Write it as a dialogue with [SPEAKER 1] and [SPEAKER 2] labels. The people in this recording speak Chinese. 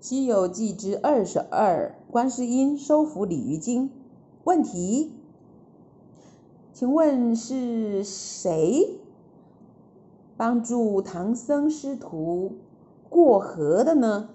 [SPEAKER 1] 西游记之二十二观世音收服鲤鱼精。问题。请问是谁帮助唐僧师徒过河的呢？